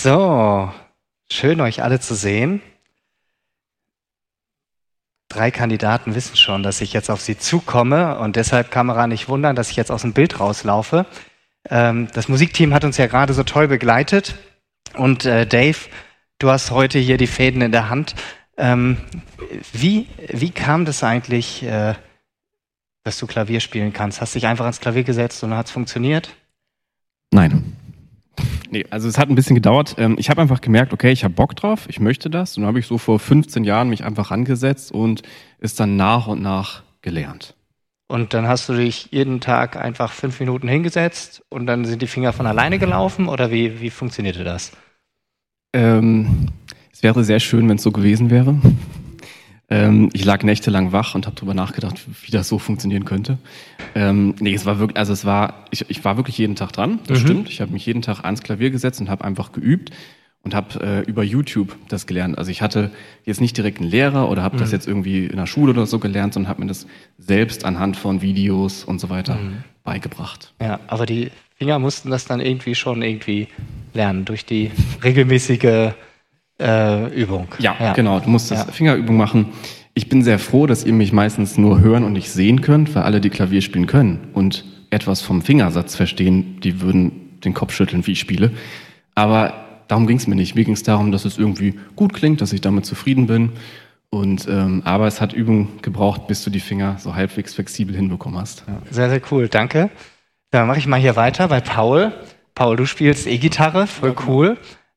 So, schön euch alle zu sehen. Drei Kandidaten wissen schon, dass ich jetzt auf sie zukomme und deshalb Kamera nicht wundern, dass ich jetzt aus dem Bild rauslaufe. Ähm, das Musikteam hat uns ja gerade so toll begleitet und äh, Dave, du hast heute hier die Fäden in der Hand. Ähm, wie, wie kam das eigentlich, äh, dass du Klavier spielen kannst? Hast du dich einfach ans Klavier gesetzt und hat es funktioniert? Nein. Nee, also es hat ein bisschen gedauert. Ähm, ich habe einfach gemerkt, okay, ich habe Bock drauf, ich möchte das. Und dann habe ich so vor 15 Jahren mich einfach angesetzt und es dann nach und nach gelernt. Und dann hast du dich jeden Tag einfach fünf Minuten hingesetzt und dann sind die Finger von alleine gelaufen oder wie, wie funktionierte das? Ähm, es wäre sehr schön, wenn es so gewesen wäre. Ähm, ich lag nächtelang wach und habe darüber nachgedacht, wie das so funktionieren könnte. Ähm, nee, es war wirklich, also es war, ich, ich war wirklich jeden Tag dran, das mhm. stimmt. Ich habe mich jeden Tag ans Klavier gesetzt und habe einfach geübt und habe äh, über YouTube das gelernt. Also ich hatte jetzt nicht direkt einen Lehrer oder habe mhm. das jetzt irgendwie in der Schule oder so gelernt, sondern habe mir das selbst anhand von Videos und so weiter mhm. beigebracht. Ja, aber die Finger mussten das dann irgendwie schon irgendwie lernen durch die regelmäßige äh, Übung. Ja, ja, genau. Du musst das ja. Fingerübung machen. Ich bin sehr froh, dass ihr mich meistens nur hören und nicht sehen könnt, weil alle, die Klavier spielen können und etwas vom Fingersatz verstehen, die würden den Kopf schütteln, wie ich spiele. Aber darum ging es mir nicht. Mir ging es darum, dass es irgendwie gut klingt, dass ich damit zufrieden bin. Und ähm, aber es hat Übung gebraucht, bis du die Finger so halbwegs flexibel hinbekommen hast. Ja, sehr, sehr cool. Danke. Dann mache ich mal hier weiter bei Paul. Paul, du spielst E-Gitarre, voll cool.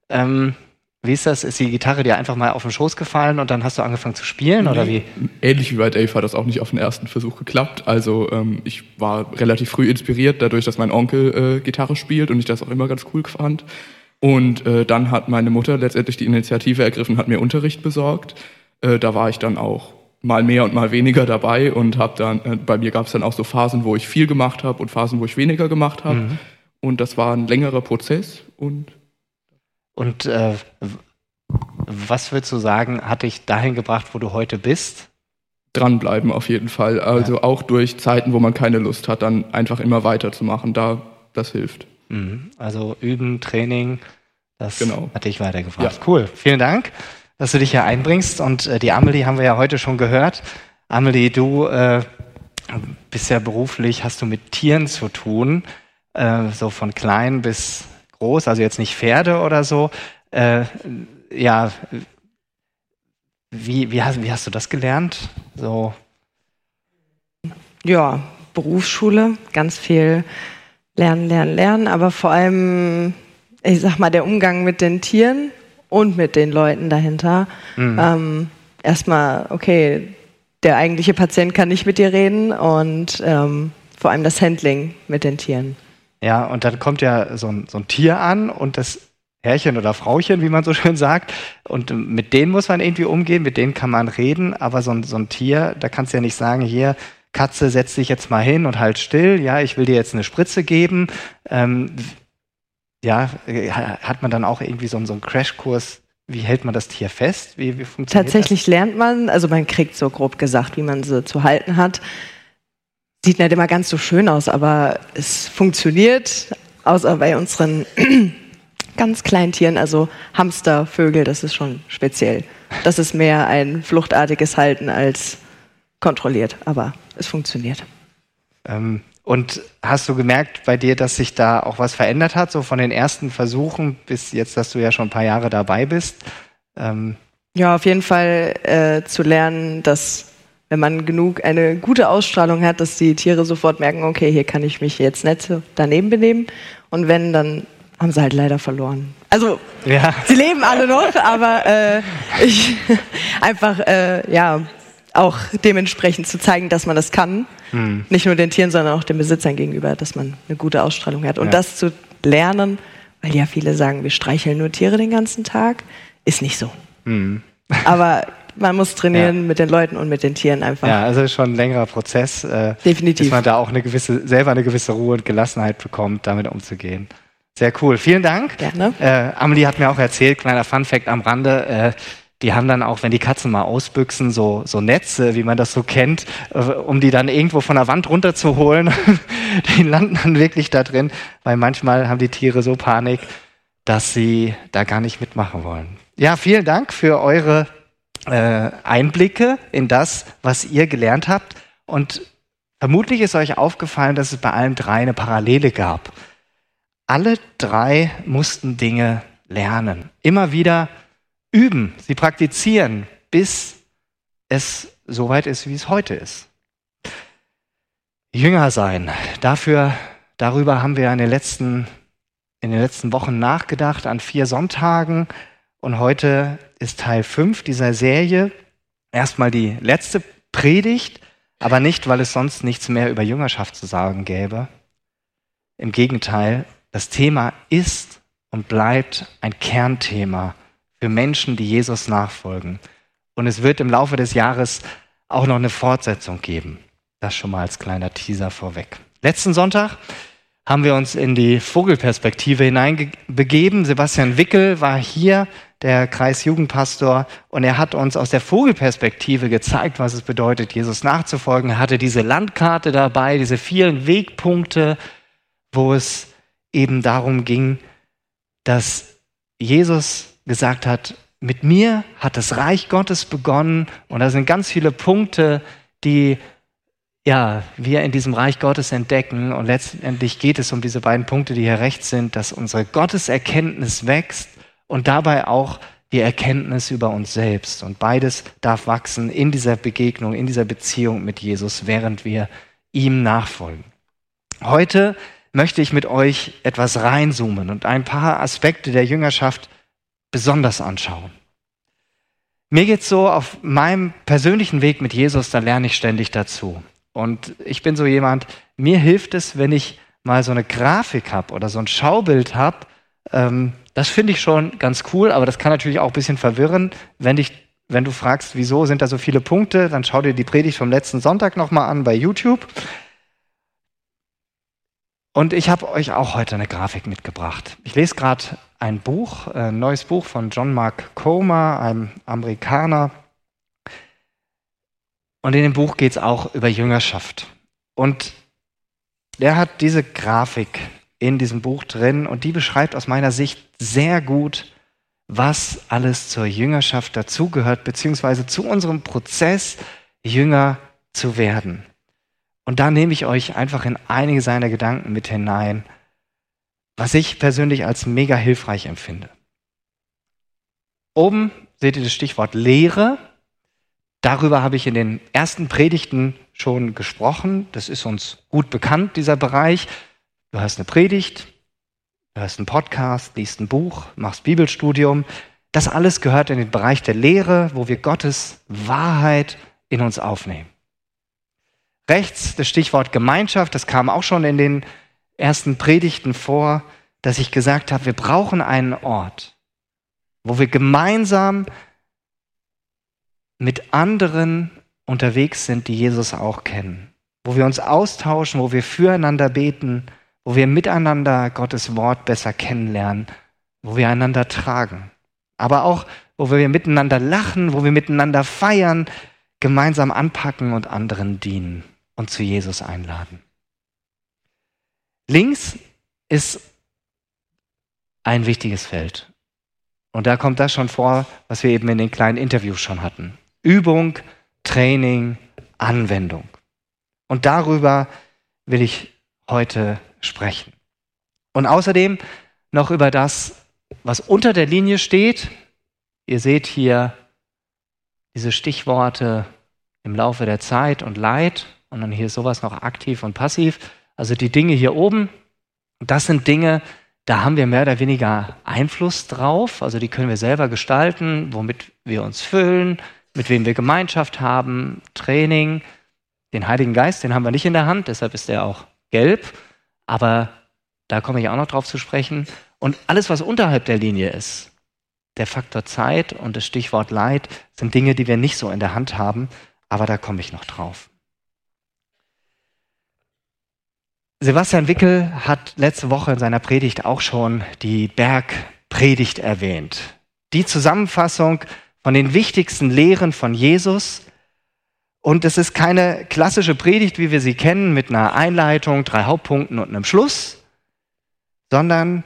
Ähm, wie ist das? Ist die Gitarre dir einfach mal auf den Schoß gefallen und dann hast du angefangen zu spielen oder wie? Ähnlich wie bei Dave hat das auch nicht auf den ersten Versuch geklappt. Also ähm, ich war relativ früh inspiriert dadurch, dass mein Onkel äh, Gitarre spielt und ich das auch immer ganz cool fand. Und äh, dann hat meine Mutter letztendlich die Initiative ergriffen, hat mir Unterricht besorgt. Äh, da war ich dann auch mal mehr und mal weniger dabei und habe dann äh, bei mir gab es dann auch so Phasen, wo ich viel gemacht habe und Phasen, wo ich weniger gemacht habe. Mhm. Und das war ein längerer Prozess und und äh, was würdest du sagen, hat dich dahin gebracht, wo du heute bist? Dranbleiben auf jeden Fall. Also ja. auch durch Zeiten, wo man keine Lust hat, dann einfach immer weiterzumachen. Da, das hilft. Mhm. Also üben, Training, das genau. hat dich weitergebracht. Ja. Cool, vielen Dank, dass du dich hier einbringst. Und äh, die Amelie haben wir ja heute schon gehört. Amelie, du äh, bist ja beruflich, hast du mit Tieren zu tun, äh, so von klein bis groß, also jetzt nicht Pferde oder so. Äh, ja, wie, wie, hast, wie hast du das gelernt? So. Ja, Berufsschule, ganz viel lernen, lernen, lernen, aber vor allem, ich sag mal, der Umgang mit den Tieren und mit den Leuten dahinter. Mhm. Ähm, erstmal, okay, der eigentliche Patient kann nicht mit dir reden und ähm, vor allem das Handling mit den Tieren. Ja, und dann kommt ja so ein, so ein Tier an und das Herrchen oder Frauchen, wie man so schön sagt. Und mit denen muss man irgendwie umgehen, mit denen kann man reden, aber so ein, so ein Tier, da kannst du ja nicht sagen, hier, Katze, setz dich jetzt mal hin und halt still, ja, ich will dir jetzt eine Spritze geben. Ähm, ja, hat man dann auch irgendwie so, so einen Crashkurs, wie hält man das Tier fest? Wie, wie funktioniert Tatsächlich das? lernt man, also man kriegt so grob gesagt, wie man sie zu halten hat. Sieht nicht immer ganz so schön aus, aber es funktioniert, außer bei unseren ganz kleinen Tieren, also Hamster, Vögel, das ist schon speziell. Das ist mehr ein fluchtartiges Halten als kontrolliert, aber es funktioniert. Ähm, und hast du gemerkt bei dir, dass sich da auch was verändert hat, so von den ersten Versuchen bis jetzt, dass du ja schon ein paar Jahre dabei bist? Ähm ja, auf jeden Fall äh, zu lernen, dass wenn man genug eine gute Ausstrahlung hat, dass die Tiere sofort merken, okay, hier kann ich mich jetzt nicht daneben benehmen. Und wenn, dann haben sie halt leider verloren. Also ja. sie leben alle noch, aber äh, ich einfach äh, ja auch dementsprechend zu zeigen, dass man das kann, hm. nicht nur den Tieren, sondern auch den Besitzern gegenüber, dass man eine gute Ausstrahlung hat und ja. das zu lernen, weil ja viele sagen, wir streicheln nur Tiere den ganzen Tag, ist nicht so. Hm. Aber man muss trainieren ja. mit den Leuten und mit den Tieren einfach. Ja, also schon ein längerer Prozess. Äh, Definitiv. Dass man da auch eine gewisse, selber eine gewisse Ruhe und Gelassenheit bekommt, damit umzugehen. Sehr cool. Vielen Dank. Gerne. Äh, Amelie hat mir auch erzählt, kleiner Funfact am Rande, äh, die haben dann auch, wenn die Katzen mal ausbüchsen, so, so Netze, wie man das so kennt, äh, um die dann irgendwo von der Wand runterzuholen. die landen dann wirklich da drin, weil manchmal haben die Tiere so Panik, dass sie da gar nicht mitmachen wollen. Ja, vielen Dank für eure Einblicke in das, was ihr gelernt habt. Und vermutlich ist euch aufgefallen, dass es bei allen drei eine Parallele gab. Alle drei mussten Dinge lernen, immer wieder üben, sie praktizieren, bis es so weit ist, wie es heute ist. Jünger sein, dafür, darüber haben wir in den letzten, in den letzten Wochen nachgedacht, an vier Sonntagen. Und heute ist Teil 5 dieser Serie. Erstmal die letzte Predigt, aber nicht, weil es sonst nichts mehr über Jüngerschaft zu sagen gäbe. Im Gegenteil, das Thema ist und bleibt ein Kernthema für Menschen, die Jesus nachfolgen. Und es wird im Laufe des Jahres auch noch eine Fortsetzung geben. Das schon mal als kleiner Teaser vorweg. Letzten Sonntag haben wir uns in die Vogelperspektive hineinbegeben. Sebastian Wickel war hier, der Kreisjugendpastor, und er hat uns aus der Vogelperspektive gezeigt, was es bedeutet, Jesus nachzufolgen. Er hatte diese Landkarte dabei, diese vielen Wegpunkte, wo es eben darum ging, dass Jesus gesagt hat, mit mir hat das Reich Gottes begonnen. Und da sind ganz viele Punkte, die ja, wir in diesem Reich Gottes entdecken. Und letztendlich geht es um diese beiden Punkte, die hier rechts sind, dass unsere Gotteserkenntnis wächst und dabei auch die Erkenntnis über uns selbst. Und beides darf wachsen in dieser Begegnung, in dieser Beziehung mit Jesus, während wir ihm nachfolgen. Heute möchte ich mit euch etwas reinzoomen und ein paar Aspekte der Jüngerschaft besonders anschauen. Mir geht's so, auf meinem persönlichen Weg mit Jesus, da lerne ich ständig dazu. Und ich bin so jemand, mir hilft es, wenn ich mal so eine Grafik habe oder so ein Schaubild habe. Ähm, das finde ich schon ganz cool, aber das kann natürlich auch ein bisschen verwirren. Wenn, dich, wenn du fragst, wieso sind da so viele Punkte, dann schau dir die Predigt vom letzten Sonntag nochmal an bei YouTube. Und ich habe euch auch heute eine Grafik mitgebracht. Ich lese gerade ein Buch, ein neues Buch von John Mark Comer, einem Amerikaner. Und in dem Buch geht es auch über Jüngerschaft. Und der hat diese Grafik in diesem Buch drin und die beschreibt aus meiner Sicht sehr gut, was alles zur Jüngerschaft dazugehört, beziehungsweise zu unserem Prozess, Jünger zu werden. Und da nehme ich euch einfach in einige seiner Gedanken mit hinein, was ich persönlich als mega hilfreich empfinde. Oben seht ihr das Stichwort Lehre. Darüber habe ich in den ersten Predigten schon gesprochen. Das ist uns gut bekannt, dieser Bereich. Du hast eine Predigt, du hast einen Podcast, liest ein Buch, machst Bibelstudium. Das alles gehört in den Bereich der Lehre, wo wir Gottes Wahrheit in uns aufnehmen. Rechts das Stichwort Gemeinschaft, das kam auch schon in den ersten Predigten vor, dass ich gesagt habe, wir brauchen einen Ort, wo wir gemeinsam mit anderen unterwegs sind, die Jesus auch kennen, wo wir uns austauschen, wo wir füreinander beten, wo wir miteinander Gottes Wort besser kennenlernen, wo wir einander tragen, aber auch, wo wir miteinander lachen, wo wir miteinander feiern, gemeinsam anpacken und anderen dienen und zu Jesus einladen. Links ist ein wichtiges Feld. Und da kommt das schon vor, was wir eben in den kleinen Interviews schon hatten. Übung, Training, Anwendung. Und darüber will ich heute sprechen. Und außerdem noch über das, was unter der Linie steht. Ihr seht hier diese Stichworte im Laufe der Zeit und Leid und dann hier sowas noch aktiv und passiv. Also die Dinge hier oben, das sind Dinge, da haben wir mehr oder weniger Einfluss drauf. Also die können wir selber gestalten, womit wir uns füllen, mit wem wir Gemeinschaft haben, Training. Den Heiligen Geist, den haben wir nicht in der Hand, deshalb ist er auch gelb. Aber da komme ich auch noch drauf zu sprechen. Und alles, was unterhalb der Linie ist, der Faktor Zeit und das Stichwort Leid, sind Dinge, die wir nicht so in der Hand haben. Aber da komme ich noch drauf. Sebastian Wickel hat letzte Woche in seiner Predigt auch schon die Bergpredigt erwähnt. Die Zusammenfassung von den wichtigsten Lehren von Jesus. Und es ist keine klassische Predigt, wie wir sie kennen, mit einer Einleitung, drei Hauptpunkten und einem Schluss, sondern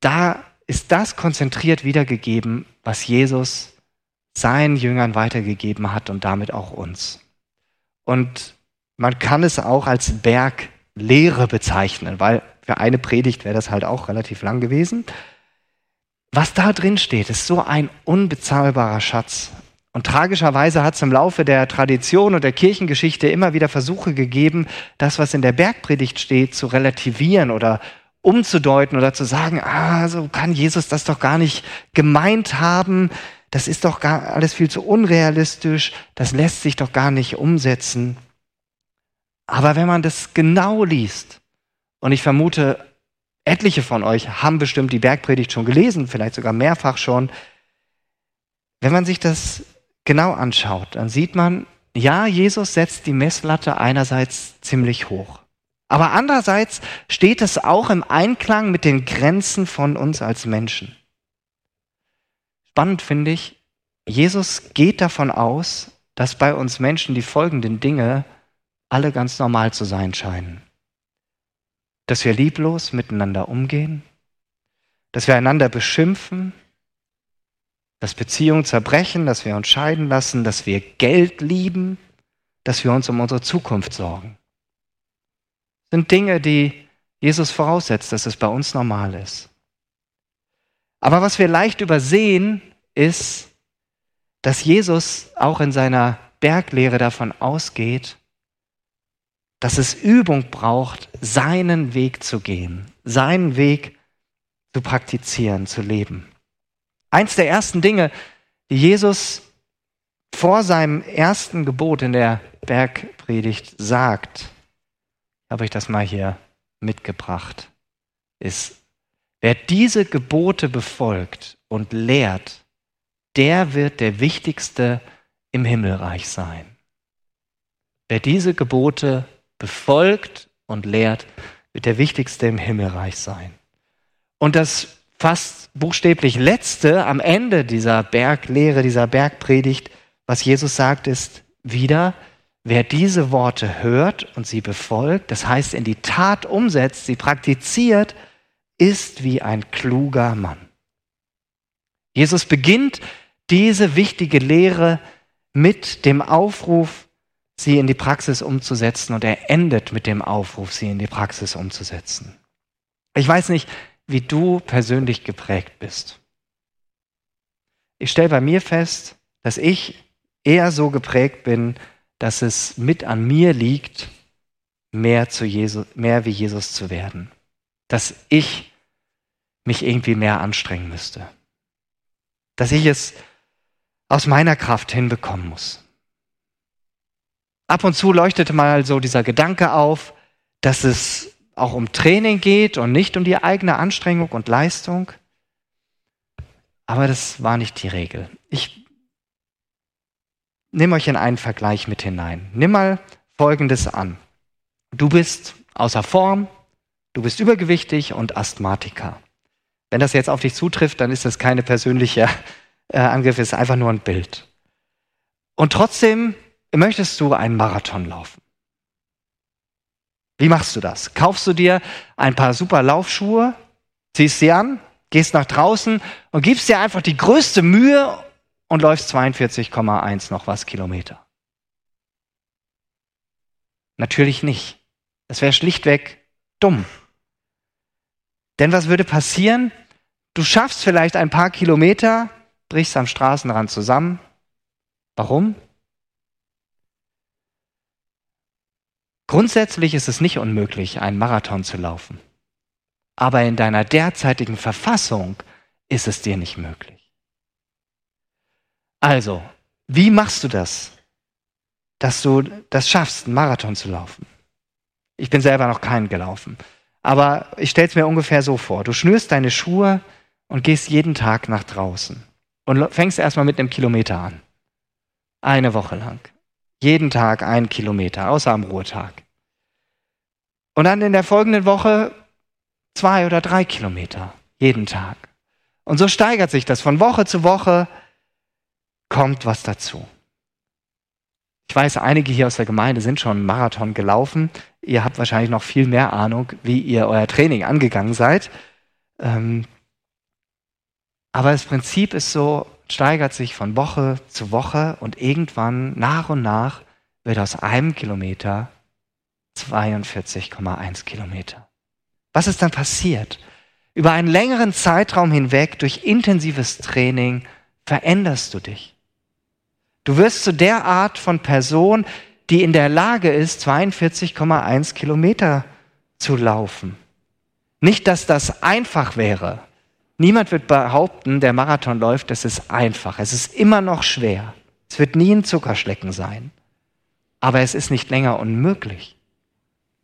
da ist das konzentriert wiedergegeben, was Jesus seinen Jüngern weitergegeben hat und damit auch uns. Und man kann es auch als Berglehre bezeichnen, weil für eine Predigt wäre das halt auch relativ lang gewesen. Was da drin steht, ist so ein unbezahlbarer Schatz. Und tragischerweise hat es im Laufe der Tradition und der Kirchengeschichte immer wieder Versuche gegeben, das, was in der Bergpredigt steht, zu relativieren oder umzudeuten oder zu sagen, ah, so kann Jesus das doch gar nicht gemeint haben, das ist doch gar alles viel zu unrealistisch, das lässt sich doch gar nicht umsetzen. Aber wenn man das genau liest, und ich vermute, etliche von euch haben bestimmt die Bergpredigt schon gelesen, vielleicht sogar mehrfach schon, wenn man sich das genau anschaut, dann sieht man, ja, Jesus setzt die Messlatte einerseits ziemlich hoch. Aber andererseits steht es auch im Einklang mit den Grenzen von uns als Menschen. Spannend finde ich, Jesus geht davon aus, dass bei uns Menschen die folgenden Dinge alle ganz normal zu sein scheinen. Dass wir lieblos miteinander umgehen, dass wir einander beschimpfen, dass Beziehungen zerbrechen, dass wir uns scheiden lassen, dass wir Geld lieben, dass wir uns um unsere Zukunft sorgen sind Dinge, die Jesus voraussetzt, dass es bei uns normal ist. Aber was wir leicht übersehen, ist, dass Jesus auch in seiner Berglehre davon ausgeht, dass es Übung braucht, seinen Weg zu gehen, seinen Weg zu praktizieren, zu leben. Eins der ersten Dinge, die Jesus vor seinem ersten Gebot in der Bergpredigt sagt, habe ich das mal hier mitgebracht, ist, wer diese Gebote befolgt und lehrt, der wird der Wichtigste im Himmelreich sein. Wer diese Gebote befolgt und lehrt, wird der Wichtigste im Himmelreich sein. Und das fast buchstäblich letzte am Ende dieser Berglehre, dieser Bergpredigt, was Jesus sagt, ist wieder, Wer diese Worte hört und sie befolgt, das heißt in die Tat umsetzt, sie praktiziert, ist wie ein kluger Mann. Jesus beginnt diese wichtige Lehre mit dem Aufruf, sie in die Praxis umzusetzen und er endet mit dem Aufruf, sie in die Praxis umzusetzen. Ich weiß nicht, wie du persönlich geprägt bist. Ich stelle bei mir fest, dass ich eher so geprägt bin, dass es mit an mir liegt, mehr, zu Jesus, mehr wie Jesus zu werden. Dass ich mich irgendwie mehr anstrengen müsste. Dass ich es aus meiner Kraft hinbekommen muss. Ab und zu leuchtete mal so dieser Gedanke auf, dass es auch um Training geht und nicht um die eigene Anstrengung und Leistung. Aber das war nicht die Regel. Ich nimm euch in einen Vergleich mit hinein. Nimm mal Folgendes an. Du bist außer Form, du bist übergewichtig und Asthmatiker. Wenn das jetzt auf dich zutrifft, dann ist das keine persönliche äh, Angriff, es ist einfach nur ein Bild. Und trotzdem möchtest du einen Marathon laufen. Wie machst du das? Kaufst du dir ein paar super Laufschuhe, ziehst sie an, gehst nach draußen und gibst dir einfach die größte Mühe und läufst 42,1 noch was Kilometer. Natürlich nicht. Das wäre schlichtweg dumm. Denn was würde passieren? Du schaffst vielleicht ein paar Kilometer, brichst am Straßenrand zusammen. Warum? Grundsätzlich ist es nicht unmöglich, einen Marathon zu laufen. Aber in deiner derzeitigen Verfassung ist es dir nicht möglich. Also, wie machst du das, dass du das schaffst, einen Marathon zu laufen? Ich bin selber noch keinen gelaufen. Aber ich stelle es mir ungefähr so vor. Du schnürst deine Schuhe und gehst jeden Tag nach draußen. Und fängst erstmal mit einem Kilometer an. Eine Woche lang. Jeden Tag einen Kilometer, außer am Ruhetag. Und dann in der folgenden Woche zwei oder drei Kilometer. Jeden Tag. Und so steigert sich das von Woche zu Woche kommt was dazu. Ich weiß, einige hier aus der Gemeinde sind schon einen Marathon gelaufen. Ihr habt wahrscheinlich noch viel mehr Ahnung, wie ihr euer Training angegangen seid. Ähm, Aber das Prinzip ist so, steigert sich von Woche zu Woche und irgendwann nach und nach wird aus einem Kilometer 42,1 Kilometer. Was ist dann passiert? Über einen längeren Zeitraum hinweg durch intensives Training veränderst du dich. Du wirst zu der Art von Person, die in der Lage ist, 42,1 Kilometer zu laufen. Nicht, dass das einfach wäre. Niemand wird behaupten, der Marathon läuft, das ist einfach. Es ist immer noch schwer. Es wird nie ein Zuckerschlecken sein. Aber es ist nicht länger unmöglich.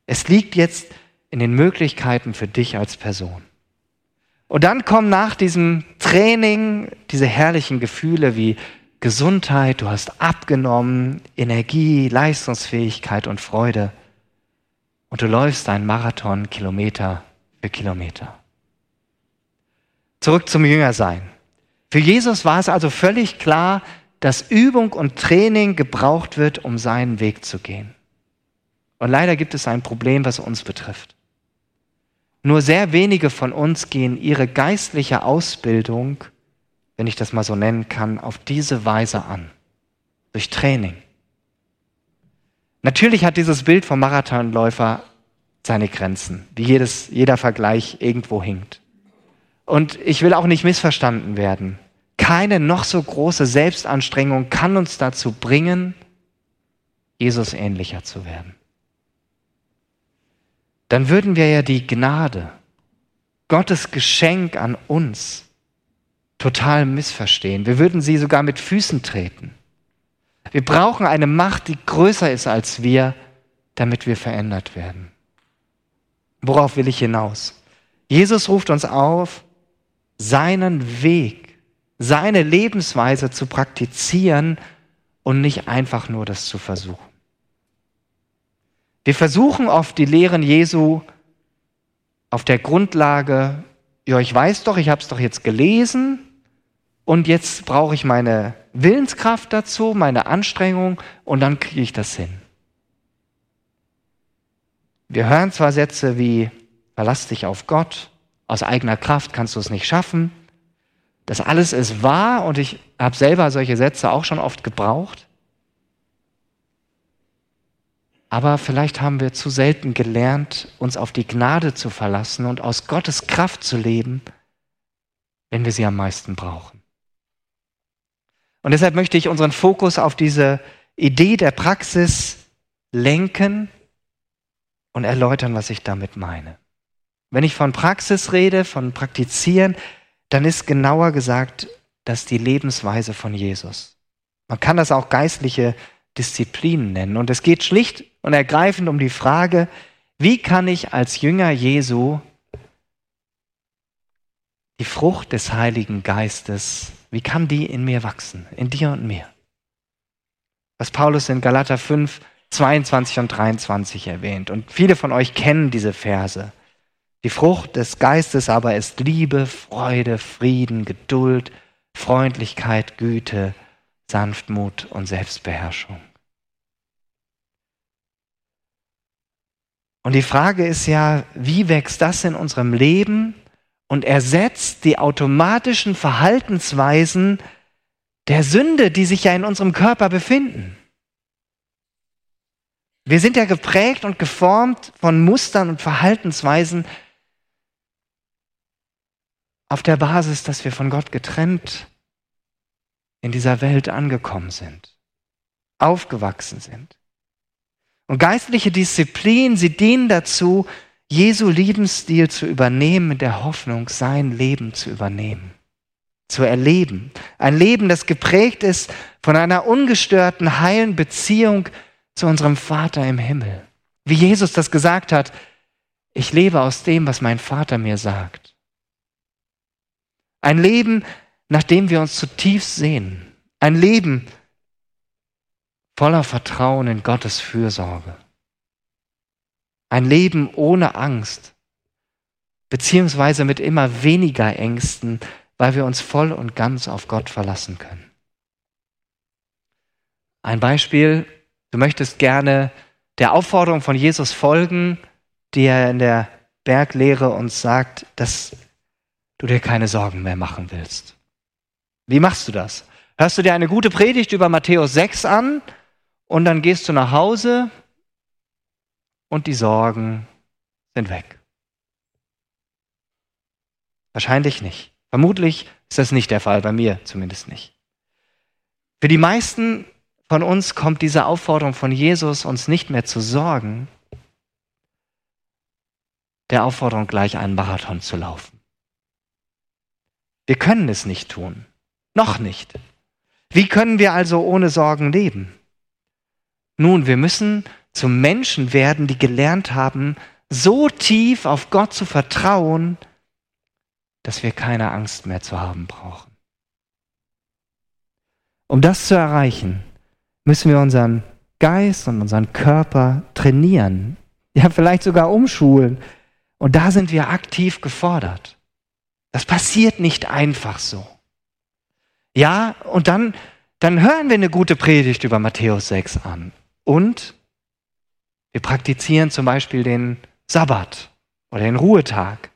Es liegt jetzt in den Möglichkeiten für dich als Person. Und dann kommen nach diesem Training diese herrlichen Gefühle wie Gesundheit, du hast abgenommen, Energie, Leistungsfähigkeit und Freude. Und du läufst einen Marathon Kilometer für Kilometer. Zurück zum Jüngersein. Für Jesus war es also völlig klar, dass Übung und Training gebraucht wird, um seinen Weg zu gehen. Und leider gibt es ein Problem, was uns betrifft. Nur sehr wenige von uns gehen ihre geistliche Ausbildung, wenn ich das mal so nennen kann, auf diese Weise an. Durch Training. Natürlich hat dieses Bild vom Marathonläufer seine Grenzen, wie jedes, jeder Vergleich irgendwo hinkt. Und ich will auch nicht missverstanden werden. Keine noch so große Selbstanstrengung kann uns dazu bringen, Jesus ähnlicher zu werden dann würden wir ja die Gnade, Gottes Geschenk an uns, total missverstehen. Wir würden sie sogar mit Füßen treten. Wir brauchen eine Macht, die größer ist als wir, damit wir verändert werden. Worauf will ich hinaus? Jesus ruft uns auf, seinen Weg, seine Lebensweise zu praktizieren und nicht einfach nur das zu versuchen. Wir versuchen oft die Lehren Jesu auf der Grundlage, ja, ich weiß doch, ich habe es doch jetzt gelesen und jetzt brauche ich meine Willenskraft dazu, meine Anstrengung und dann kriege ich das hin. Wir hören zwar Sätze wie, verlass dich auf Gott, aus eigener Kraft kannst du es nicht schaffen. Das alles ist wahr und ich habe selber solche Sätze auch schon oft gebraucht. Aber vielleicht haben wir zu selten gelernt, uns auf die Gnade zu verlassen und aus Gottes Kraft zu leben, wenn wir sie am meisten brauchen. Und deshalb möchte ich unseren Fokus auf diese Idee der Praxis lenken und erläutern, was ich damit meine. Wenn ich von Praxis rede, von Praktizieren, dann ist genauer gesagt, das die Lebensweise von Jesus. Man kann das auch geistliche Disziplinen nennen. Und es geht schlicht und ergreifend um die Frage, wie kann ich als Jünger Jesu die Frucht des Heiligen Geistes, wie kann die in mir wachsen, in dir und mir? Was Paulus in Galater 5, 22 und 23 erwähnt. Und viele von euch kennen diese Verse. Die Frucht des Geistes aber ist Liebe, Freude, Frieden, Geduld, Freundlichkeit, Güte, Sanftmut und Selbstbeherrschung. Und die Frage ist ja, wie wächst das in unserem Leben und ersetzt die automatischen Verhaltensweisen der Sünde, die sich ja in unserem Körper befinden? Wir sind ja geprägt und geformt von Mustern und Verhaltensweisen auf der Basis, dass wir von Gott getrennt in dieser Welt angekommen sind, aufgewachsen sind. Und geistliche Disziplin, sie dienen dazu, Jesu Lebensstil zu übernehmen, mit der Hoffnung, sein Leben zu übernehmen, zu erleben. Ein Leben, das geprägt ist von einer ungestörten, heilen Beziehung zu unserem Vater im Himmel. Wie Jesus das gesagt hat, ich lebe aus dem, was mein Vater mir sagt. Ein Leben, nach dem wir uns zutiefst sehen. Ein Leben, voller Vertrauen in Gottes Fürsorge. Ein Leben ohne Angst, beziehungsweise mit immer weniger Ängsten, weil wir uns voll und ganz auf Gott verlassen können. Ein Beispiel, du möchtest gerne der Aufforderung von Jesus folgen, die er in der Berglehre uns sagt, dass du dir keine Sorgen mehr machen willst. Wie machst du das? Hörst du dir eine gute Predigt über Matthäus 6 an und dann gehst du nach Hause und die Sorgen sind weg? Wahrscheinlich nicht. Vermutlich ist das nicht der Fall, bei mir zumindest nicht. Für die meisten von uns kommt diese Aufforderung von Jesus, uns nicht mehr zu sorgen, der Aufforderung gleich einen Marathon zu laufen. Wir können es nicht tun. Noch nicht. Wie können wir also ohne Sorgen leben? Nun, wir müssen zu Menschen werden, die gelernt haben, so tief auf Gott zu vertrauen, dass wir keine Angst mehr zu haben brauchen. Um das zu erreichen, müssen wir unseren Geist und unseren Körper trainieren, ja vielleicht sogar umschulen. Und da sind wir aktiv gefordert. Das passiert nicht einfach so. Ja, und dann, dann hören wir eine gute Predigt über Matthäus 6 an. Und wir praktizieren zum Beispiel den Sabbat oder den Ruhetag.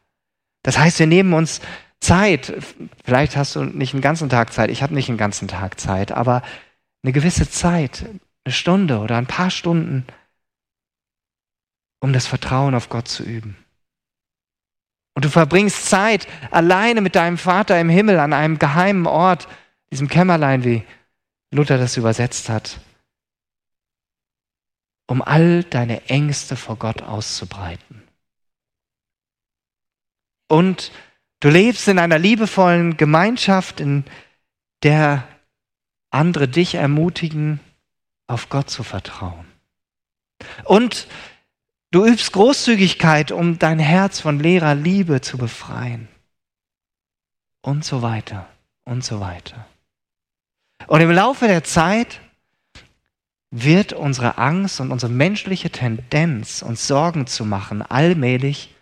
Das heißt, wir nehmen uns Zeit. Vielleicht hast du nicht einen ganzen Tag Zeit. Ich habe nicht einen ganzen Tag Zeit, aber eine gewisse Zeit, eine Stunde oder ein paar Stunden, um das Vertrauen auf Gott zu üben. Und du verbringst Zeit alleine mit deinem Vater im Himmel an einem geheimen Ort, diesem Kämmerlein, wie Luther das übersetzt hat, um all deine Ängste vor Gott auszubreiten. Und du lebst in einer liebevollen Gemeinschaft, in der andere dich ermutigen, auf Gott zu vertrauen. Und Du übst Großzügigkeit, um dein Herz von leerer Liebe zu befreien. Und so weiter und so weiter. Und im Laufe der Zeit wird unsere Angst und unsere menschliche Tendenz, uns Sorgen zu machen, allmählich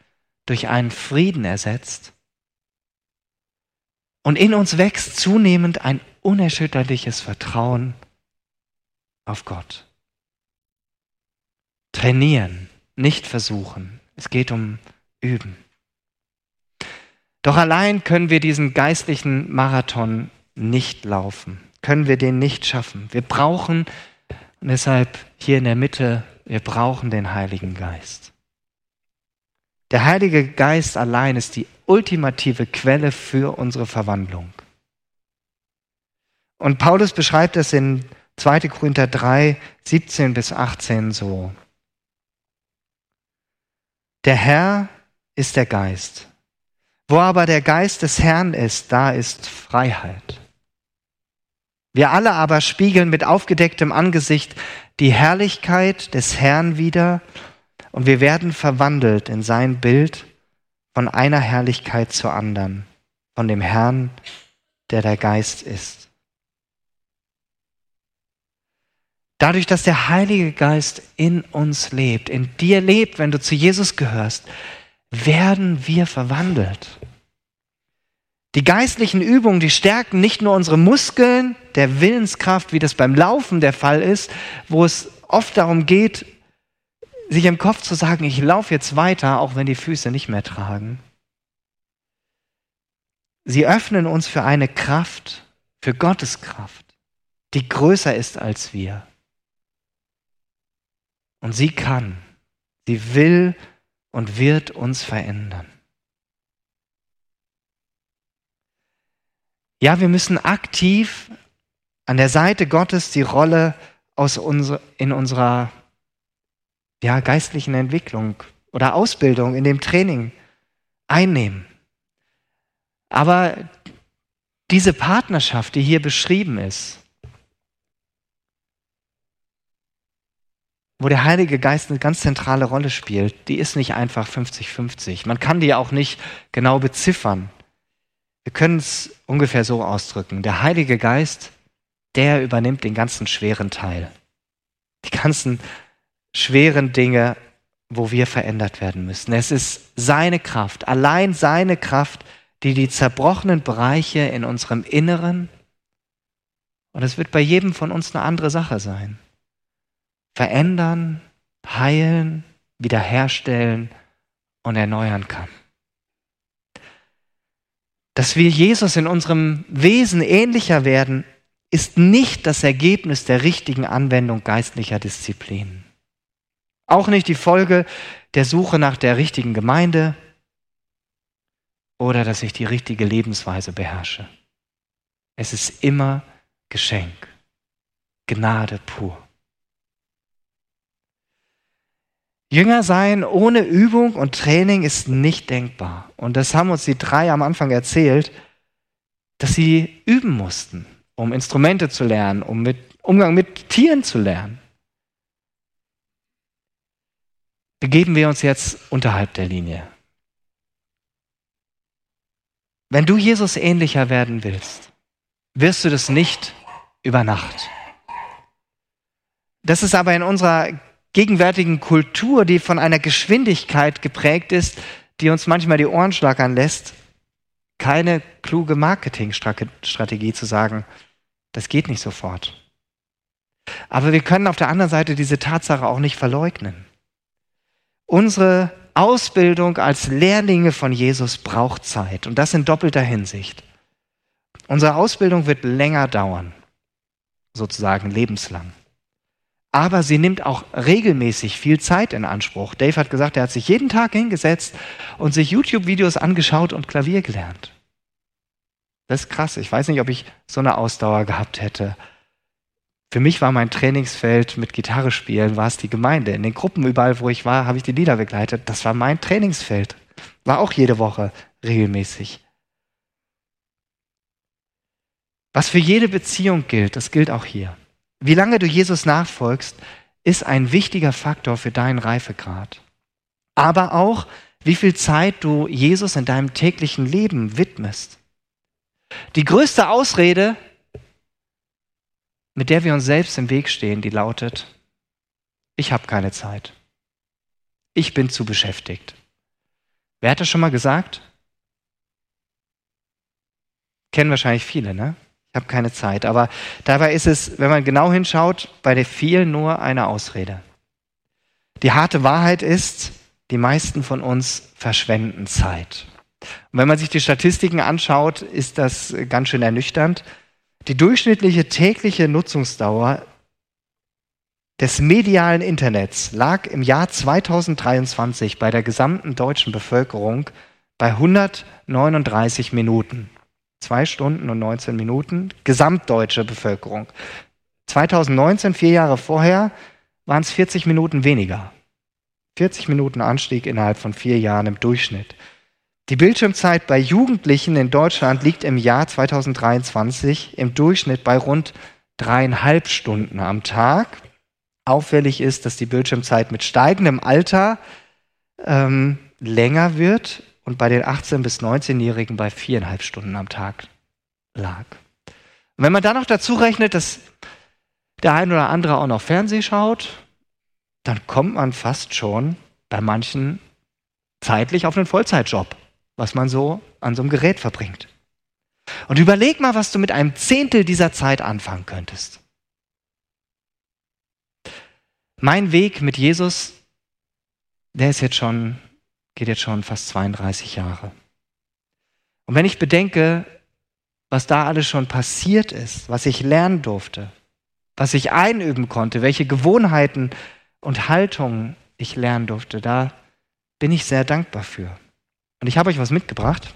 durch einen Frieden ersetzt. Und in uns wächst zunehmend ein unerschütterliches Vertrauen auf Gott. Trainieren nicht versuchen. Es geht um Üben. Doch allein können wir diesen geistlichen Marathon nicht laufen, können wir den nicht schaffen. Wir brauchen, und deshalb hier in der Mitte, wir brauchen den Heiligen Geist. Der Heilige Geist allein ist die ultimative Quelle für unsere Verwandlung. Und Paulus beschreibt es in 2. Korinther 3, 17 bis 18 so. Der Herr ist der Geist. Wo aber der Geist des Herrn ist, da ist Freiheit. Wir alle aber spiegeln mit aufgedecktem Angesicht die Herrlichkeit des Herrn wieder und wir werden verwandelt in sein Bild von einer Herrlichkeit zur anderen, von dem Herrn, der der Geist ist. Dadurch, dass der Heilige Geist in uns lebt, in dir lebt, wenn du zu Jesus gehörst, werden wir verwandelt. Die geistlichen Übungen, die stärken nicht nur unsere Muskeln, der Willenskraft, wie das beim Laufen der Fall ist, wo es oft darum geht, sich im Kopf zu sagen, ich laufe jetzt weiter, auch wenn die Füße nicht mehr tragen. Sie öffnen uns für eine Kraft, für Gottes Kraft, die größer ist als wir. Und sie kann, sie will und wird uns verändern. Ja, wir müssen aktiv an der Seite Gottes die Rolle aus unser, in unserer ja, geistlichen Entwicklung oder Ausbildung, in dem Training einnehmen. Aber diese Partnerschaft, die hier beschrieben ist, wo der Heilige Geist eine ganz zentrale Rolle spielt, die ist nicht einfach 50-50. Man kann die auch nicht genau beziffern. Wir können es ungefähr so ausdrücken. Der Heilige Geist, der übernimmt den ganzen schweren Teil. Die ganzen schweren Dinge, wo wir verändert werden müssen. Es ist seine Kraft, allein seine Kraft, die die zerbrochenen Bereiche in unserem Inneren, und es wird bei jedem von uns eine andere Sache sein, verändern, heilen, wiederherstellen und erneuern kann. Dass wir Jesus in unserem Wesen ähnlicher werden, ist nicht das Ergebnis der richtigen Anwendung geistlicher Disziplinen. Auch nicht die Folge der Suche nach der richtigen Gemeinde oder dass ich die richtige Lebensweise beherrsche. Es ist immer Geschenk, Gnade pur. Jünger sein ohne Übung und Training ist nicht denkbar. Und das haben uns die drei am Anfang erzählt, dass sie üben mussten, um Instrumente zu lernen, um mit Umgang mit Tieren zu lernen. Begeben wir uns jetzt unterhalb der Linie. Wenn du Jesus ähnlicher werden willst, wirst du das nicht über Nacht. Das ist aber in unserer gegenwärtigen Kultur, die von einer Geschwindigkeit geprägt ist, die uns manchmal die Ohren schlackern lässt, keine kluge Marketingstrategie zu sagen, das geht nicht sofort. Aber wir können auf der anderen Seite diese Tatsache auch nicht verleugnen. Unsere Ausbildung als Lehrlinge von Jesus braucht Zeit und das in doppelter Hinsicht. Unsere Ausbildung wird länger dauern, sozusagen lebenslang aber sie nimmt auch regelmäßig viel Zeit in Anspruch. Dave hat gesagt, er hat sich jeden Tag hingesetzt und sich YouTube-Videos angeschaut und Klavier gelernt. Das ist krass. Ich weiß nicht, ob ich so eine Ausdauer gehabt hätte. Für mich war mein Trainingsfeld mit Gitarre spielen, war es die Gemeinde. In den Gruppen überall, wo ich war, habe ich die Lieder begleitet. Das war mein Trainingsfeld. War auch jede Woche regelmäßig. Was für jede Beziehung gilt, das gilt auch hier. Wie lange du Jesus nachfolgst, ist ein wichtiger Faktor für deinen Reifegrad. Aber auch, wie viel Zeit du Jesus in deinem täglichen Leben widmest. Die größte Ausrede, mit der wir uns selbst im Weg stehen, die lautet, ich habe keine Zeit. Ich bin zu beschäftigt. Wer hat das schon mal gesagt? Kennen wahrscheinlich viele, ne? Ich habe keine Zeit. Aber dabei ist es, wenn man genau hinschaut, bei den vielen nur eine Ausrede. Die harte Wahrheit ist, die meisten von uns verschwenden Zeit. Und wenn man sich die Statistiken anschaut, ist das ganz schön ernüchternd. Die durchschnittliche tägliche Nutzungsdauer des medialen Internets lag im Jahr 2023 bei der gesamten deutschen Bevölkerung bei 139 Minuten. Zwei Stunden und 19 Minuten, gesamtdeutsche Bevölkerung. 2019, vier Jahre vorher, waren es 40 Minuten weniger. 40 Minuten Anstieg innerhalb von vier Jahren im Durchschnitt. Die Bildschirmzeit bei Jugendlichen in Deutschland liegt im Jahr 2023 im Durchschnitt bei rund dreieinhalb Stunden am Tag. Auffällig ist, dass die Bildschirmzeit mit steigendem Alter ähm, länger wird und bei den 18- bis 19-Jährigen bei viereinhalb Stunden am Tag lag. Und wenn man dann noch dazu rechnet, dass der ein oder andere auch noch Fernseh schaut, dann kommt man fast schon bei manchen zeitlich auf einen Vollzeitjob, was man so an so einem Gerät verbringt. Und überleg mal, was du mit einem Zehntel dieser Zeit anfangen könntest. Mein Weg mit Jesus, der ist jetzt schon geht jetzt schon fast 32 Jahre. Und wenn ich bedenke, was da alles schon passiert ist, was ich lernen durfte, was ich einüben konnte, welche Gewohnheiten und Haltungen ich lernen durfte, da bin ich sehr dankbar für. Und ich habe euch was mitgebracht.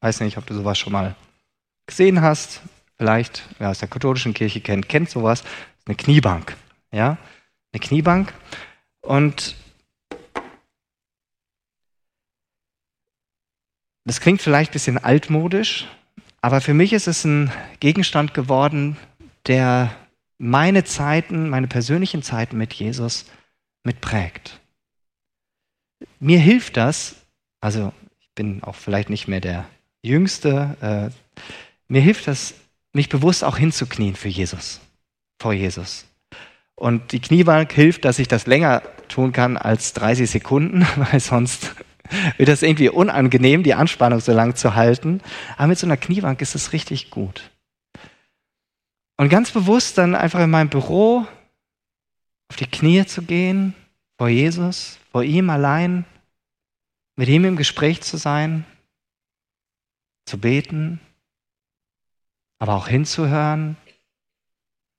Weiß nicht, ob du sowas schon mal gesehen hast vielleicht, wer aus der katholischen Kirche kennt, kennt sowas, eine Kniebank. Ja? Eine Kniebank. Und das klingt vielleicht ein bisschen altmodisch, aber für mich ist es ein Gegenstand geworden, der meine Zeiten, meine persönlichen Zeiten mit Jesus mitprägt. Mir hilft das, also ich bin auch vielleicht nicht mehr der Jüngste, äh, mir hilft das mich bewusst auch hinzuknien für Jesus, vor Jesus. Und die Kniebank hilft, dass ich das länger tun kann als 30 Sekunden, weil sonst wird das irgendwie unangenehm, die Anspannung so lang zu halten. Aber mit so einer Kniebank ist es richtig gut. Und ganz bewusst dann einfach in meinem Büro auf die Knie zu gehen vor Jesus, vor ihm allein, mit ihm im Gespräch zu sein, zu beten, aber auch hinzuhören.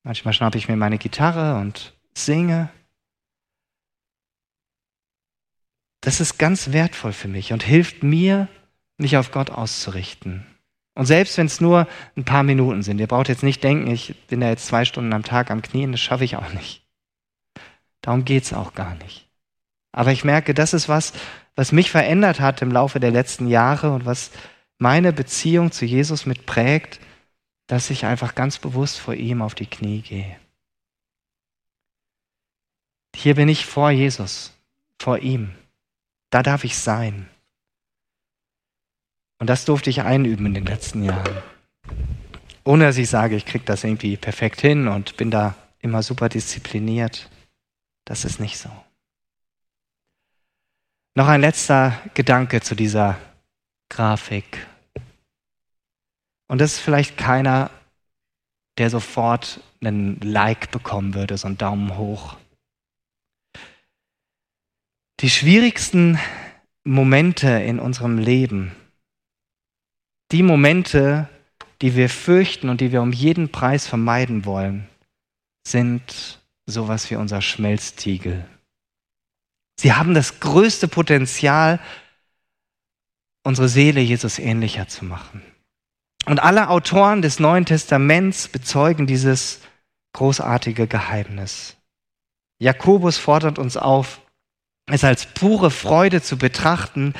Manchmal schnappe ich mir meine Gitarre und singe. Das ist ganz wertvoll für mich und hilft mir, mich auf Gott auszurichten. Und selbst wenn es nur ein paar Minuten sind, ihr braucht jetzt nicht denken, ich bin da jetzt zwei Stunden am Tag am Knien, das schaffe ich auch nicht. Darum geht es auch gar nicht. Aber ich merke, das ist was, was mich verändert hat im Laufe der letzten Jahre und was meine Beziehung zu Jesus mit prägt, dass ich einfach ganz bewusst vor ihm auf die Knie gehe. Hier bin ich vor Jesus, vor ihm. Da darf ich sein. Und das durfte ich einüben in den letzten Jahren. Ohne dass ich sage, ich kriege das irgendwie perfekt hin und bin da immer super diszipliniert. Das ist nicht so. Noch ein letzter Gedanke zu dieser Grafik. Und das ist vielleicht keiner, der sofort einen Like bekommen würde, so einen Daumen hoch. Die schwierigsten Momente in unserem Leben, die Momente, die wir fürchten und die wir um jeden Preis vermeiden wollen, sind sowas wie unser Schmelztiegel. Sie haben das größte Potenzial, unsere Seele Jesus ähnlicher zu machen. Und alle Autoren des Neuen Testaments bezeugen dieses großartige Geheimnis. Jakobus fordert uns auf, es als pure Freude zu betrachten,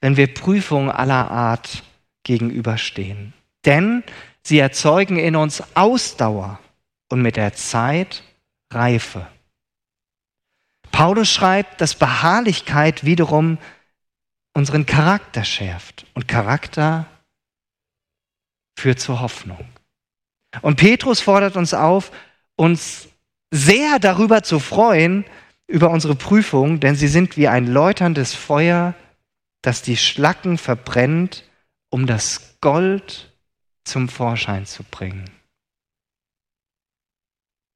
wenn wir Prüfungen aller Art gegenüberstehen. Denn sie erzeugen in uns Ausdauer und mit der Zeit Reife. Paulus schreibt, dass Beharrlichkeit wiederum unseren Charakter schärft. Und Charakter führt zur Hoffnung. Und Petrus fordert uns auf, uns sehr darüber zu freuen, über unsere Prüfungen, denn sie sind wie ein läuterndes Feuer, das die Schlacken verbrennt, um das Gold zum Vorschein zu bringen.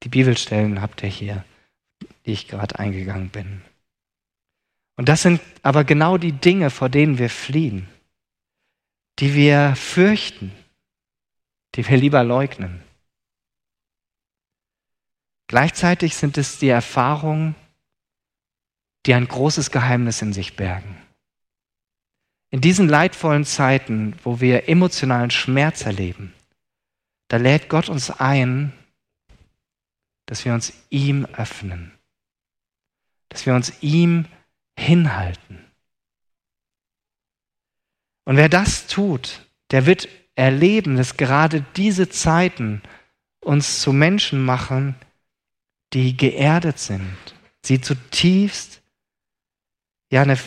Die Bibelstellen habt ihr hier die ich gerade eingegangen bin. Und das sind aber genau die Dinge, vor denen wir fliehen, die wir fürchten, die wir lieber leugnen. Gleichzeitig sind es die Erfahrungen, die ein großes Geheimnis in sich bergen. In diesen leidvollen Zeiten, wo wir emotionalen Schmerz erleben, da lädt Gott uns ein, dass wir uns ihm öffnen dass wir uns ihm hinhalten. Und wer das tut, der wird erleben, dass gerade diese Zeiten uns zu Menschen machen, die geerdet sind, sie zutiefst ja eine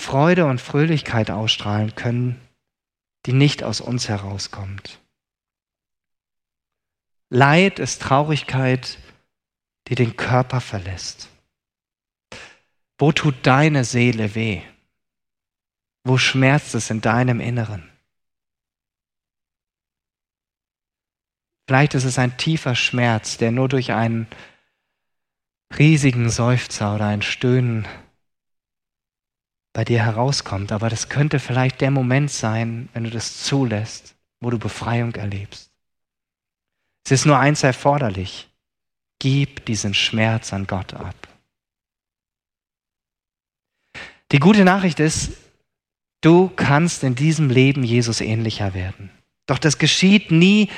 Freude und Fröhlichkeit ausstrahlen können, die nicht aus uns herauskommt. Leid ist Traurigkeit, die den Körper verlässt. Wo tut deine Seele weh? Wo schmerzt es in deinem Inneren? Vielleicht ist es ein tiefer Schmerz, der nur durch einen riesigen Seufzer oder ein Stöhnen bei dir herauskommt. Aber das könnte vielleicht der Moment sein, wenn du das zulässt, wo du Befreiung erlebst. Es ist nur eins erforderlich. Gib diesen Schmerz an Gott ab. Die gute Nachricht ist, du kannst in diesem Leben Jesus ähnlicher werden. Doch das geschieht nie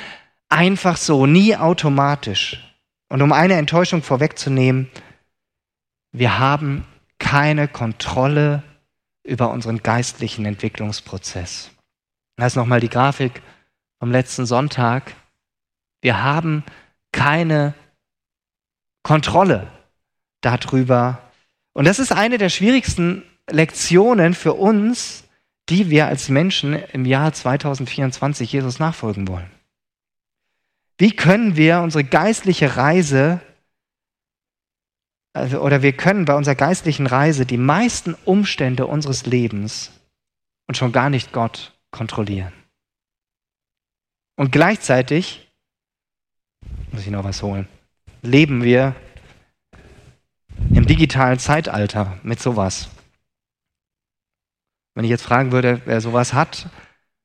einfach so, nie automatisch. Und um eine Enttäuschung vorwegzunehmen, wir haben keine Kontrolle über unseren geistlichen Entwicklungsprozess. Das ist nochmal die Grafik vom letzten Sonntag. Wir haben keine Kontrolle darüber. Und das ist eine der schwierigsten Lektionen für uns, die wir als Menschen im Jahr 2024 Jesus nachfolgen wollen. Wie können wir unsere geistliche Reise, also, oder wir können bei unserer geistlichen Reise die meisten Umstände unseres Lebens und schon gar nicht Gott kontrollieren? Und gleichzeitig, muss ich noch was holen, leben wir im digitalen Zeitalter mit sowas. Wenn ich jetzt fragen würde, wer sowas hat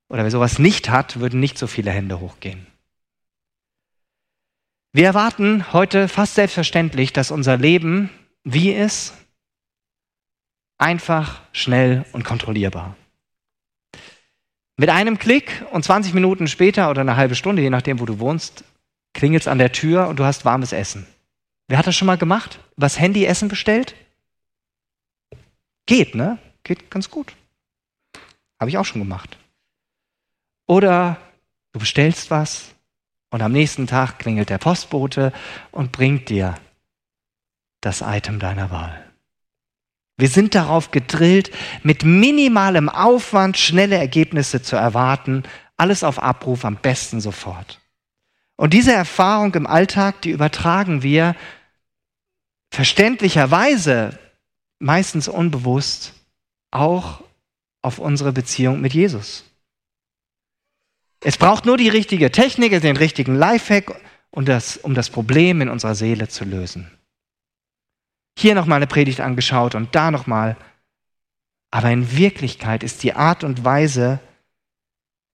oder wer sowas nicht hat, würden nicht so viele Hände hochgehen. Wir erwarten heute fast selbstverständlich, dass unser Leben wie ist, einfach, schnell und kontrollierbar. Mit einem Klick und 20 Minuten später oder eine halbe Stunde, je nachdem, wo du wohnst, klingelt es an der Tür und du hast warmes Essen. Wer hat das schon mal gemacht? Was Handy Essen bestellt? Geht, ne? Geht ganz gut. Habe ich auch schon gemacht. Oder du bestellst was und am nächsten Tag klingelt der Postbote und bringt dir das Item deiner Wahl. Wir sind darauf gedrillt, mit minimalem Aufwand schnelle Ergebnisse zu erwarten, alles auf Abruf, am besten sofort. Und diese Erfahrung im Alltag, die übertragen wir verständlicherweise, meistens unbewusst, auch auf unsere Beziehung mit Jesus. Es braucht nur die richtige Technik, den richtigen Lifehack, um das, um das Problem in unserer Seele zu lösen hier nochmal eine Predigt angeschaut und da nochmal. Aber in Wirklichkeit ist die Art und Weise,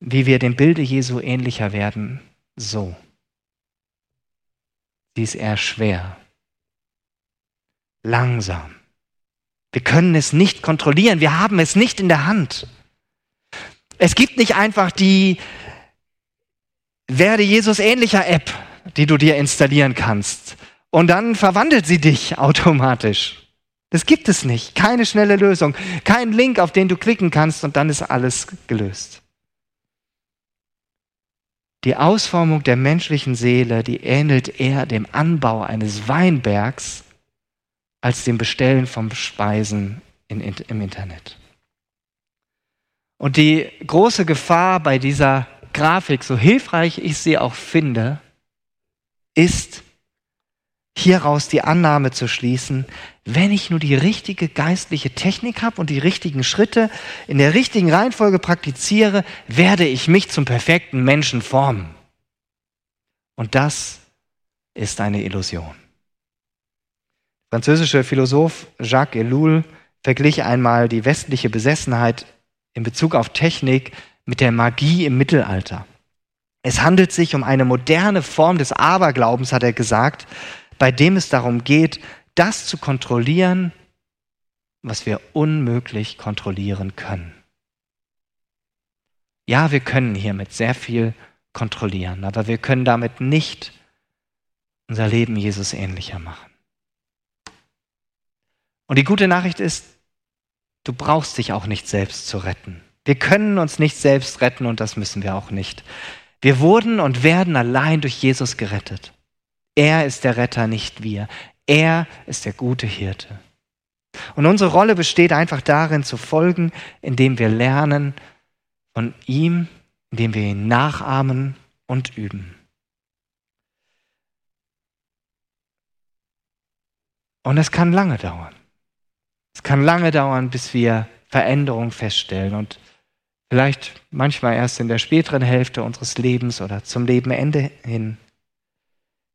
wie wir dem Bilde Jesu ähnlicher werden, so. Sie ist eher schwer, langsam. Wir können es nicht kontrollieren, wir haben es nicht in der Hand. Es gibt nicht einfach die Werde Jesus ähnlicher App, die du dir installieren kannst und dann verwandelt sie dich automatisch. Das gibt es nicht. Keine schnelle Lösung. Kein Link, auf den du klicken kannst und dann ist alles gelöst. Die Ausformung der menschlichen Seele, die ähnelt eher dem Anbau eines Weinbergs als dem Bestellen von Speisen in, in, im Internet. Und die große Gefahr bei dieser Grafik, so hilfreich ich sie auch finde, ist, hieraus die Annahme zu schließen, wenn ich nur die richtige geistliche Technik habe und die richtigen Schritte in der richtigen Reihenfolge praktiziere, werde ich mich zum perfekten Menschen formen. Und das ist eine Illusion. Der französische Philosoph Jacques Ellul verglich einmal die westliche Besessenheit in Bezug auf Technik mit der Magie im Mittelalter. Es handelt sich um eine moderne Form des Aberglaubens, hat er gesagt, bei dem es darum geht, das zu kontrollieren, was wir unmöglich kontrollieren können. Ja, wir können hiermit sehr viel kontrollieren, aber wir können damit nicht unser Leben Jesus ähnlicher machen. Und die gute Nachricht ist, du brauchst dich auch nicht selbst zu retten. Wir können uns nicht selbst retten und das müssen wir auch nicht. Wir wurden und werden allein durch Jesus gerettet. Er ist der Retter, nicht wir. Er ist der gute Hirte. Und unsere Rolle besteht einfach darin zu folgen, indem wir lernen von ihm, indem wir ihn nachahmen und üben. Und es kann lange dauern. Es kann lange dauern, bis wir Veränderung feststellen und vielleicht manchmal erst in der späteren Hälfte unseres Lebens oder zum Lebenende hin.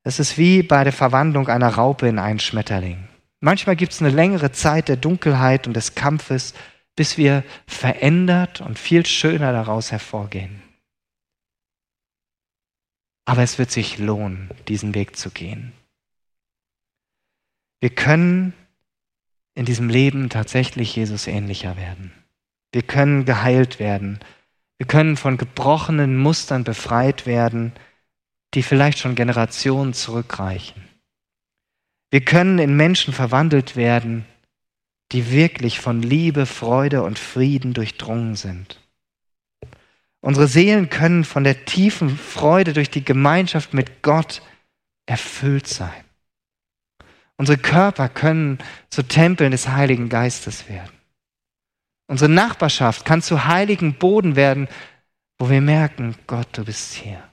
Es ist wie bei der Verwandlung einer Raupe in einen Schmetterling. Manchmal gibt es eine längere Zeit der Dunkelheit und des Kampfes, bis wir verändert und viel schöner daraus hervorgehen. Aber es wird sich lohnen, diesen Weg zu gehen. Wir können in diesem Leben tatsächlich Jesus ähnlicher werden. Wir können geheilt werden. Wir können von gebrochenen Mustern befreit werden die vielleicht schon Generationen zurückreichen. Wir können in Menschen verwandelt werden, die wirklich von Liebe, Freude und Frieden durchdrungen sind. Unsere Seelen können von der tiefen Freude durch die Gemeinschaft mit Gott erfüllt sein. Unsere Körper können zu Tempeln des Heiligen Geistes werden. Unsere Nachbarschaft kann zu heiligen Boden werden, wo wir merken, Gott, du bist hier.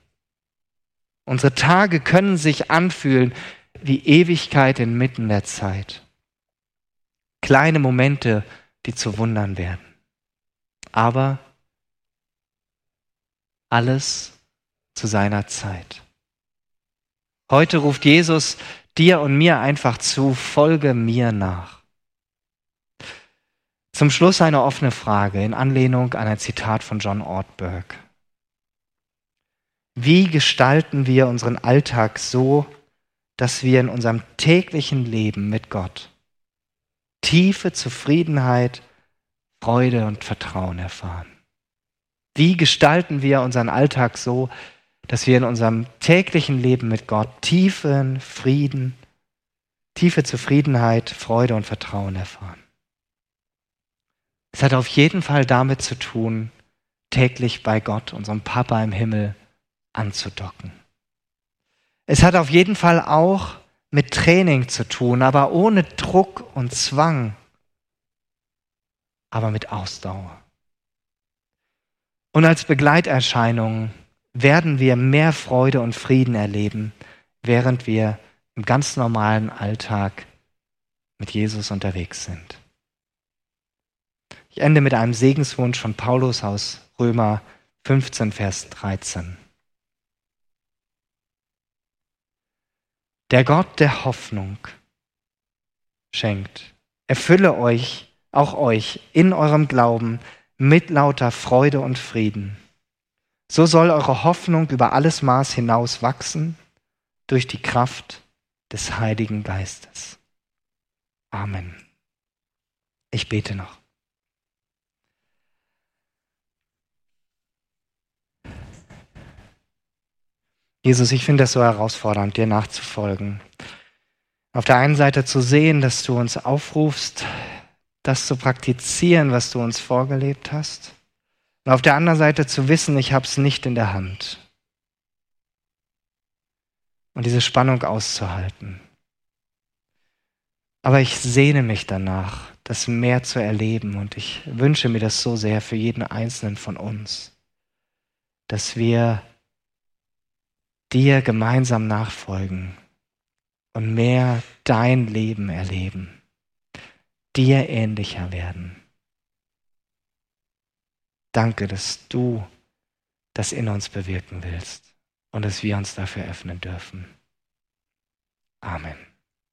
Unsere Tage können sich anfühlen wie Ewigkeit inmitten der Zeit. Kleine Momente, die zu Wundern werden. Aber alles zu seiner Zeit. Heute ruft Jesus dir und mir einfach zu, folge mir nach. Zum Schluss eine offene Frage in Anlehnung an ein Zitat von John Ortberg. Wie gestalten wir unseren Alltag so, dass wir in unserem täglichen Leben mit Gott tiefe Zufriedenheit, Freude und Vertrauen erfahren? Wie gestalten wir unseren Alltag so, dass wir in unserem täglichen Leben mit Gott tiefen Frieden, tiefe Zufriedenheit, Freude und Vertrauen erfahren? Es hat auf jeden Fall damit zu tun, täglich bei Gott, unserem Papa im Himmel, anzudocken. Es hat auf jeden Fall auch mit Training zu tun, aber ohne Druck und Zwang, aber mit Ausdauer. Und als Begleiterscheinung werden wir mehr Freude und Frieden erleben, während wir im ganz normalen Alltag mit Jesus unterwegs sind. Ich ende mit einem Segenswunsch von Paulus aus Römer 15, Vers 13. Der Gott der Hoffnung schenkt, erfülle euch, auch euch, in eurem Glauben mit lauter Freude und Frieden. So soll eure Hoffnung über alles Maß hinaus wachsen durch die Kraft des Heiligen Geistes. Amen. Ich bete noch. Jesus, ich finde es so herausfordernd, dir nachzufolgen. Auf der einen Seite zu sehen, dass du uns aufrufst, das zu praktizieren, was du uns vorgelebt hast. Und auf der anderen Seite zu wissen, ich habe es nicht in der Hand. Und diese Spannung auszuhalten. Aber ich sehne mich danach, das mehr zu erleben. Und ich wünsche mir das so sehr für jeden Einzelnen von uns, dass wir dir gemeinsam nachfolgen und mehr dein Leben erleben, dir ähnlicher werden. Danke, dass du das in uns bewirken willst und dass wir uns dafür öffnen dürfen. Amen.